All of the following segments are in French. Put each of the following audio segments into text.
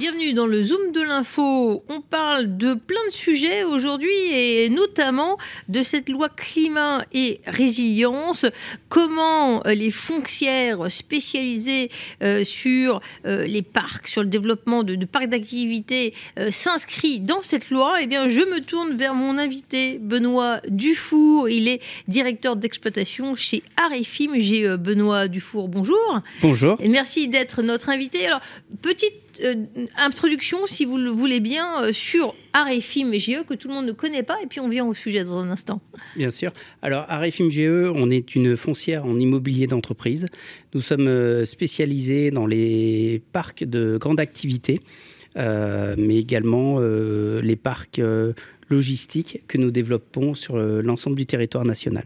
Bienvenue dans le Zoom de l'info. On parle de plein de sujets aujourd'hui et notamment de cette loi climat et résilience. Comment euh, les foncières spécialisées euh, sur euh, les parcs, sur le développement de, parcs d'activité s'inscrivent dans cette loi? Eh bien, je me tourne vers mon invité Benoît Dufour. Il est directeur d'exploitation chez Arifim. J'ai Benoît Dufour. Bonjour. Bonjour. Et merci d'être notre invité. Alors, petite euh, introduction, si vous le voulez bien, euh, sur Arefim GE que tout le monde ne connaît pas, et puis on vient au sujet dans un instant. Bien sûr. Alors Arefim GE, on est une foncière en immobilier d'entreprise. Nous sommes euh, spécialisés dans les parcs de grande activité, mais également les parcs logistiques que nous développons sur l'ensemble du territoire national.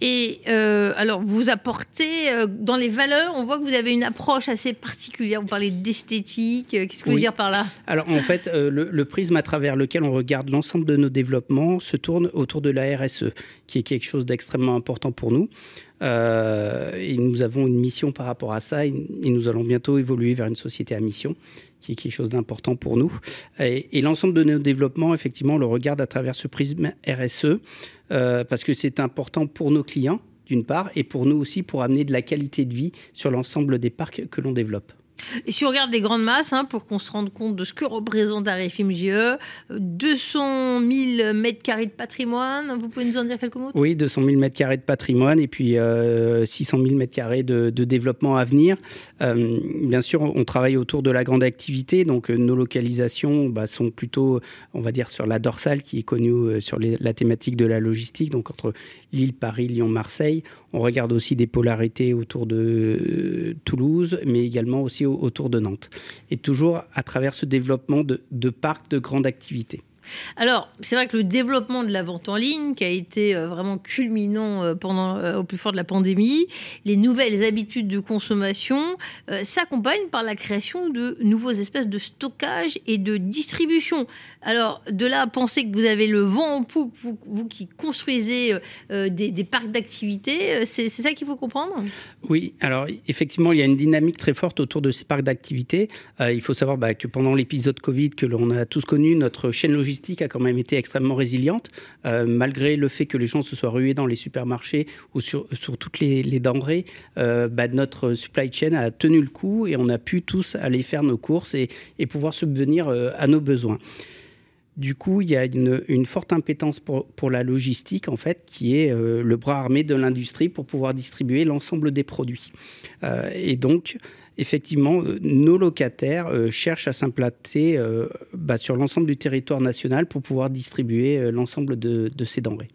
Et euh, alors, vous apportez euh, dans les valeurs, on voit que vous avez une approche assez particulière. Vous parlez d'esthétique. Euh, qu'est-ce que vous voulez dire par là? Alors, en fait, le, prisme à travers lequel on regarde l'ensemble de nos développements se tourne autour de la RSE, qui est quelque chose d'extrêmement important pour nous. et nous avons une mission par rapport à ça. Et, nous allons bientôt évoluer vers une société à mission, qui est quelque chose d'important pour nous. Et, l'ensemble de nos développements, effectivement, on le regarde à travers ce prisme RSE. Euh, parce que c'est important pour nos clients, d'une part, et pour nous aussi pour amener de la qualité de vie sur l'ensemble des parcs que l'on développe. Et si on regarde les grandes masses, hein, pour qu'on se rende compte de ce que représente Arifim GE, 200 000 mètres carrés de patrimoine, vous pouvez nous en dire quelques mots Oui, 200 000 mètres carrés de patrimoine et puis 600 euh, 000 mètres carrés de, développement à venir. Euh, bien sûr, on travaille autour de la grande activité, donc euh, nos localisations bah, sont plutôt, on va dire, sur la dorsale qui est connue sur la thématique de la logistique, donc entre Lille, Paris, Lyon, Marseille. On regarde aussi des polarités autour de Toulouse, mais également aussi autour de Nantes. Et toujours à travers ce développement de, parcs de grande activité. Alors, c'est vrai que le développement de la vente en ligne, qui a été euh, vraiment culminant euh, pendant, euh, au plus fort de la pandémie, les nouvelles habitudes de consommation s'accompagnent par la création de nouveaux espèces de stockage et de distribution. Alors, de là à penser que vous avez le vent en poupe, vous, qui construisez des, parcs d'activité, c'est ça qu'il faut comprendre? Oui, alors effectivement, il y a une dynamique très forte autour de ces parcs d'activité. il faut savoir bah, que pendant l'épisode Covid que l'on a tous connu, notre chaîne logistique a quand même été extrêmement résiliente, euh, malgré le fait que les gens se soient rués dans les supermarchés ou sur, sur toutes les, denrées. Euh, bah, notre supply chain a tenu le coup et on a pu tous aller faire nos courses et, et pouvoir subvenir euh, à nos besoins. Du coup, il y a une, une forte impétence pour, pour, la logistique, en fait, qui est le bras armé de l'industrie pour pouvoir distribuer l'ensemble des produits. et donc, effectivement, euh, nos locataires euh, cherchent à s'implanter euh, bah, sur l'ensemble du territoire national pour pouvoir distribuer l'ensemble de, ces denrées.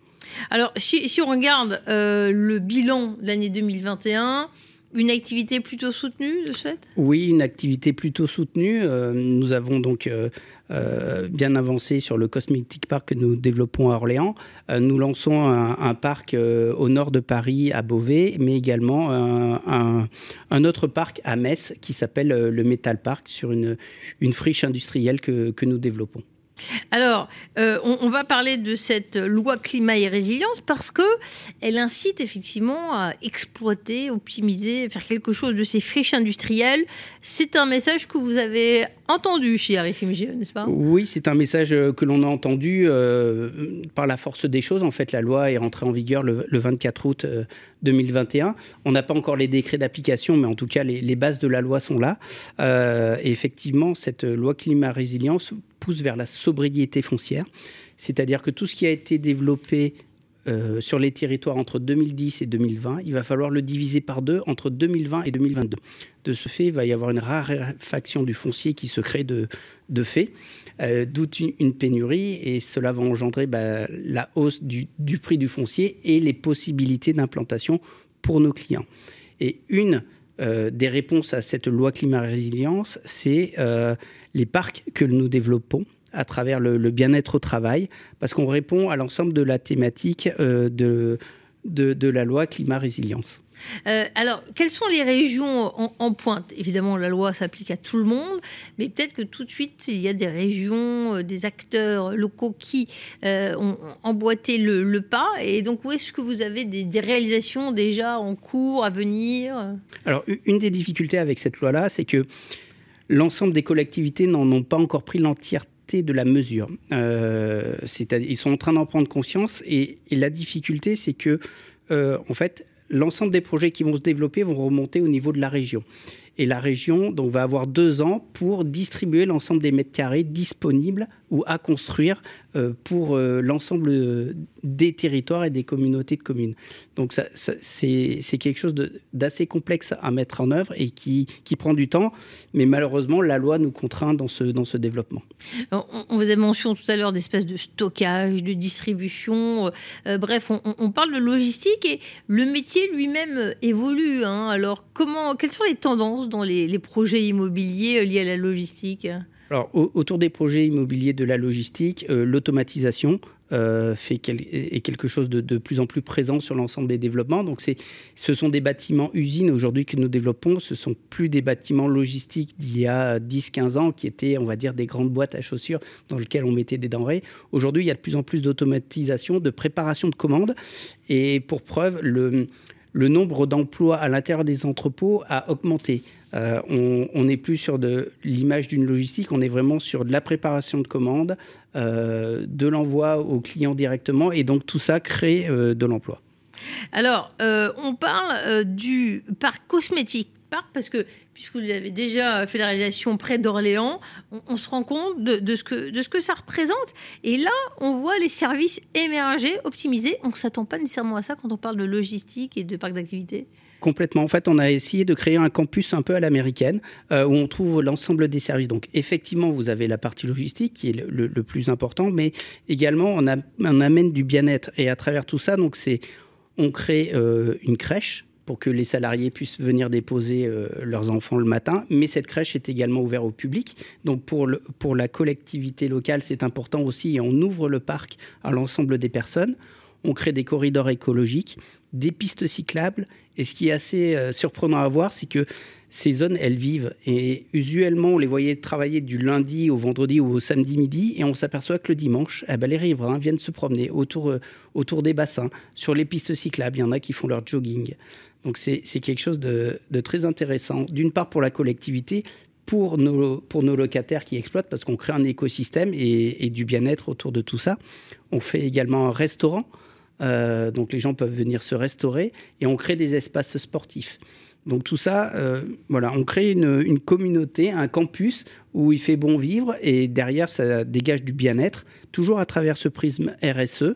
Alors, si, on regarde le bilan de l'année 2021, une activité plutôt soutenue de ce fait? Oui, une activité plutôt soutenue. nous avons donc euh, bien avancé sur le Cosmetic Park que nous développons à Orléans. Euh, nous lançons un, parc euh, au nord de Paris, à Beauvais, mais également un, autre parc à Metz qui s'appelle le Metal Park sur une, friche industrielle que nous développons. Alors, euh, on, va parler de cette loi climat et résilience parce que elle incite effectivement à exploiter, optimiser, faire quelque chose de ces friches industrielles. C'est un message que vous avez entendu chez Arifimg, n'est-ce pas? Oui, c'est un message que l'on a entendu euh, par la force des choses. En fait, la loi est rentrée en vigueur le, 24 août 2021. Euh, on n'a pas encore les décrets d'application, mais en tout cas, les, bases de la loi sont là. et effectivement, cette loi climat résilience pousse vers la sobriété foncière, c'est-à-dire que tout ce qui a été développé euh, sur les territoires entre 2010 et 2020, il va falloir le diviser par deux entre 2020 et 2022. De ce fait, il va y avoir une raréfaction du foncier qui se crée de, fait, euh, d'où une, pénurie, et cela va engendrer bah, la hausse du, prix du foncier et les possibilités d'implantation pour nos clients. Et une euh, des réponses à cette loi climat-résilience, c'est euh, les parcs que nous développons à travers le, bien-être au travail, parce qu'on répond à l'ensemble de la thématique euh, de, de, la loi climat-résilience. Euh, alors, quelles sont les régions en, pointe? Évidemment, la loi s'applique à tout le monde, mais peut-être que tout de suite, il y a des régions, euh, des acteurs locaux qui euh, ont emboîté le, pas. Et donc, où est-ce que vous avez des, réalisations déjà en cours, à venir? Alors, une des difficultés avec cette loi-là, c'est que l'ensemble des collectivités n'en ont pas encore pris l'entièreté de la mesure. ils sont en train d'en prendre conscience et, la difficulté, c'est que, en fait, l'ensemble des projets qui vont se développer vont remonter au niveau de la région. Et la région va avoir deux ans pour distribuer l'ensemble des mètres carrés disponibles ou à construire euh, pour euh, l'ensemble des territoires et des communautés de communes. Donc ça, c'est quelque chose d'assez complexe à mettre en œuvre et qui, prend du temps, mais malheureusement la loi nous contraint dans ce, développement. On, vous a mentionné tout à l'heure d'espèces de stockage, de distribution, euh, bref, on, parle de logistique et le métier lui-même évolue. Hein. Alors comment, quelles sont les tendances dans les projets immobiliers liés à la logistique? Alors, autour des projets immobiliers de la logistique, euh, l'automatisation euh, fait est quelque chose de, plus en plus présent sur l'ensemble des développements. Donc, ce sont des bâtiments usines aujourd'hui que nous développons. Ce sont plus des bâtiments logistiques d'il y a 10-15 ans qui étaient, on va dire, des grandes boîtes à chaussures dans lesquelles on mettait des denrées. Aujourd'hui, il y a de plus en plus d'automatisation, de préparation de commandes. Et pour preuve, le le nombre d'emplois à l'intérieur des entrepôts a augmenté. Euh, on n'est plus sur de l'image d'une logistique, on est vraiment sur de la préparation de commandes, euh, de l'envoi aux clients directement, et donc tout ça crée euh, de l'emploi. Alors, on parle du parc cosmétique parce que, puisque vous avez déjà fait la réalisation près d'Orléans, on, se rend compte de, ce que, de ce que ça représente. Et là, on voit les services émerger, optimiser. On ne s'attend pas nécessairement à ça quand on parle de logistique et de parc d'activité. Complètement. En fait, on a essayé de créer un campus un peu à l'américaine euh, où on trouve l'ensemble des services. Donc, effectivement, vous avez la partie logistique qui est le, plus important, mais également on, on amène du bien-être. Et à travers tout ça, donc c'est on crée euh, une crèche pour que les salariés puissent venir déposer euh, leurs enfants le matin. Mais cette crèche est également ouverte au public. Donc pour, pour la collectivité locale, c'est important aussi. Et on ouvre le parc à l'ensemble des personnes. On crée des corridors écologiques, des pistes cyclables. Et ce qui est assez euh, surprenant à voir, c'est que ces zones, elles vivent. Et usuellement, on les voyait travailler du lundi au vendredi ou au samedi midi, et on s'aperçoit que le dimanche, eh ben, les riverains viennent se promener autour, euh, autour des bassins, sur les pistes cyclables. Il y en a qui font leur jogging. Donc c'est quelque chose de, très intéressant, d'une part pour la collectivité, pour nos, locataires qui exploitent, parce qu'on crée un écosystème et, du bien-être autour de tout ça. On fait également un restaurant, euh, donc les gens peuvent venir se restaurer, et on crée des espaces sportifs. Donc tout ça, euh, voilà, on crée une, une, communauté, un campus où il fait bon vivre, et derrière, ça dégage du bien-être, toujours à travers ce prisme RSE.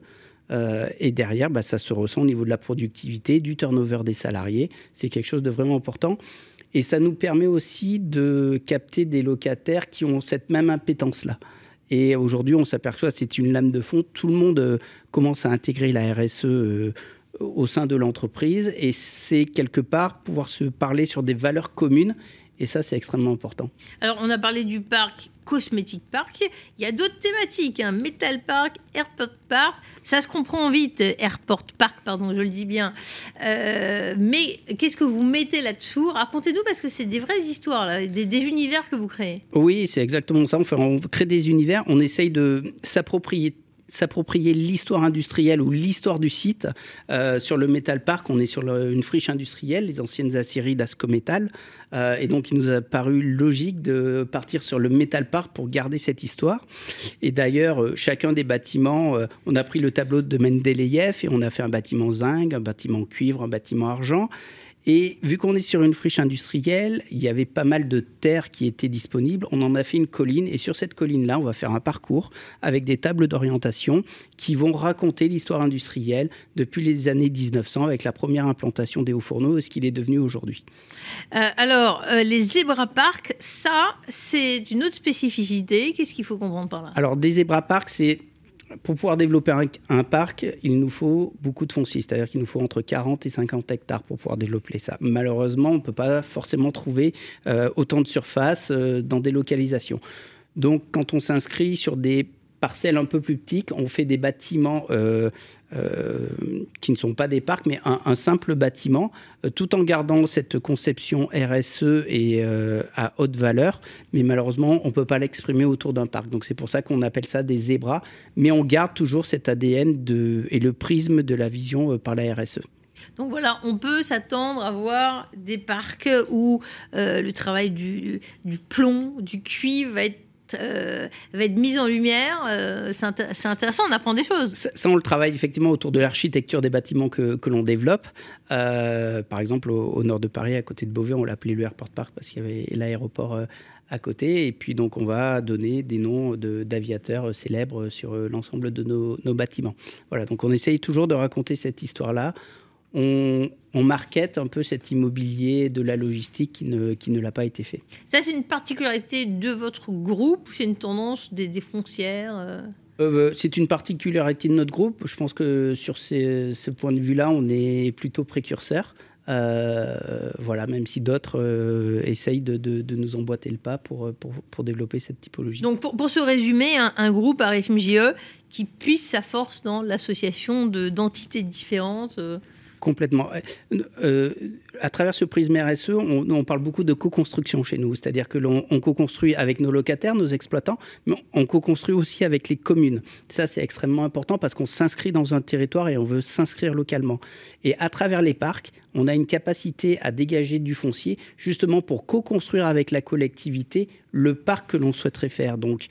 Euh, et derrière, bah, ça se ressent au niveau de la productivité, du turnover des salariés. C'est quelque chose de vraiment important. Et ça nous permet aussi de capter des locataires qui ont cette même impétence-là. Et aujourd'hui, on s'aperçoit c'est une lame de fond. Tout le monde euh, commence à intégrer la RSE euh, au sein de l'entreprise. Et c'est quelque part pouvoir se parler sur des valeurs communes et ça, c'est extrêmement important. Alors, on a parlé du parc Cosmétique Park. Il y a d'autres thématiques, hein. Metal Park, Airport Park. Ça se comprend vite, Airport Park, pardon, je le dis bien. Euh, mais qu'est-ce que vous mettez là-dessous? Racontez-nous, parce que c'est des vraies histoires, des, des, univers que vous créez. Oui, c'est exactement ça. on crée des univers, on essaye de s'approprier s'approprier l'histoire industrielle ou l'histoire du site. Euh, sur le Metal Park, on est sur une friche industrielle, les anciennes aciéries d'Ascométal. Euh, et donc, il nous a paru logique de partir sur le Metal Park pour garder cette histoire. Et d'ailleurs, euh, chacun des bâtiments, on a pris le tableau de Mendeleïev et on a fait un bâtiment zinc, un bâtiment cuivre, un bâtiment argent. Et vu qu'on est sur une friche industrielle, il y avait pas mal de terres qui étaient disponibles. On en a fait une colline et sur cette colline-là, on va faire un parcours avec des tables d'orientation qui vont raconter l'histoire industrielle depuis les années 1900 avec la première implantation des hauts fourneaux et ce qu'il est devenu aujourd'hui. Euh, alors, euh, les zebra parks, ça, c'est une autre spécificité. Qu'est-ce qu'il faut comprendre par là? Alors, des zebra parks, c'est pour pouvoir développer un, parc, il nous faut beaucoup de foncier, c'est-à-dire qu'il nous faut entre 40 et 50 hectares pour pouvoir développer ça. Malheureusement, on ne peut pas forcément trouver euh, autant de surface euh, dans des localisations. Donc, quand on s'inscrit sur des parcelles un peu plus petites, on fait des bâtiments euh, euh, qui ne sont pas des parcs, mais un, simple bâtiment, euh, tout en gardant cette conception RSE et à haute valeur. Mais malheureusement, on ne peut pas l'exprimer autour d'un parc. Donc c'est pour ça qu'on appelle ça des zébras. Mais on garde toujours cet ADN et le prisme de la vision par la RSE. Donc voilà, on peut s'attendre à voir des parcs où le travail du, du plomb, du cuivre va être euh, va être mise en lumière. Euh, c'est intéressant, on apprend des choses. Ça, on le travaille effectivement autour de l'architecture des bâtiments que, que l'on développe. Euh, par exemple, au, nord de Paris, à côté de Beauvais, on l'appelait le Airport Park parce qu'il y avait l'aéroport à côté. Et puis donc, on va donner des noms d'aviateurs célèbres sur l'ensemble de nos, nos, bâtiments. Voilà, donc on essaye toujours de raconter cette histoire-là on, on market un peu cet immobilier de la logistique qui ne, qui ne l'a pas été fait. Ça, c'est une particularité de votre groupe C'est une tendance des, foncières euh? Euh, c'est une particularité de notre groupe. Je pense que sur ce point de vue-là, on est plutôt précurseur. Euh, voilà, même si d'autres essayent de, nous emboîter le pas pour, pour, développer cette typologie. Donc, pour, pour se résumer, un, un groupe RFMJE qui puisse sa force dans l'association d'entités différentes Complètement. Euh, euh, à travers ce prisme RSE, on, parle beaucoup de co-construction chez nous, c'est-à-dire que l'on co-construit avec nos locataires, nos exploitants, mais on co-construit aussi avec les communes. Ça, c'est extrêmement important parce qu'on s'inscrit dans un territoire et on veut s'inscrire localement. Et à travers les parcs, on a une capacité à dégager du foncier justement pour co-construire avec la collectivité le parc que l'on souhaiterait faire. Donc,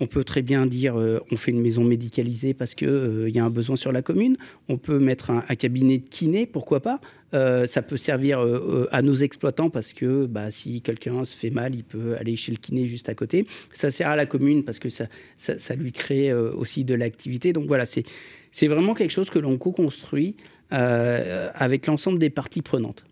on peut très bien dire euh, on fait une maison médicalisée parce qu'il euh, y a un besoin sur la commune. On peut mettre un, cabinet de kiné, pourquoi pas. Euh, ça peut servir à nos exploitants parce que bah, si quelqu'un se fait mal, il peut aller chez le kiné juste à côté. Ça sert à la commune parce que ça, ça, lui crée aussi de l'activité. Donc voilà, c'est vraiment quelque chose que l'on co-construit avec l'ensemble des parties prenantes.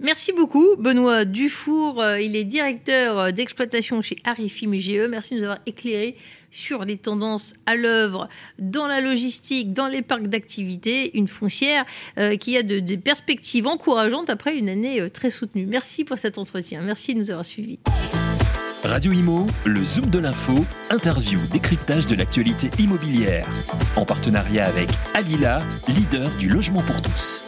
Merci beaucoup, Benoît Dufour. Euh, il est directeur euh, d'exploitation chez Arifim IGE. Merci de nous avoir éclairé sur les tendances à l'œuvre dans la logistique, dans les parcs d'activité, une foncière euh, qui a des perspectives encourageantes après une année très soutenue. Merci pour cet entretien. Merci de nous avoir suivis. Radio Imo, le Zoom de l'info, interview, décryptage de l'actualité immobilière. En partenariat avec Alila, leader du logement pour tous.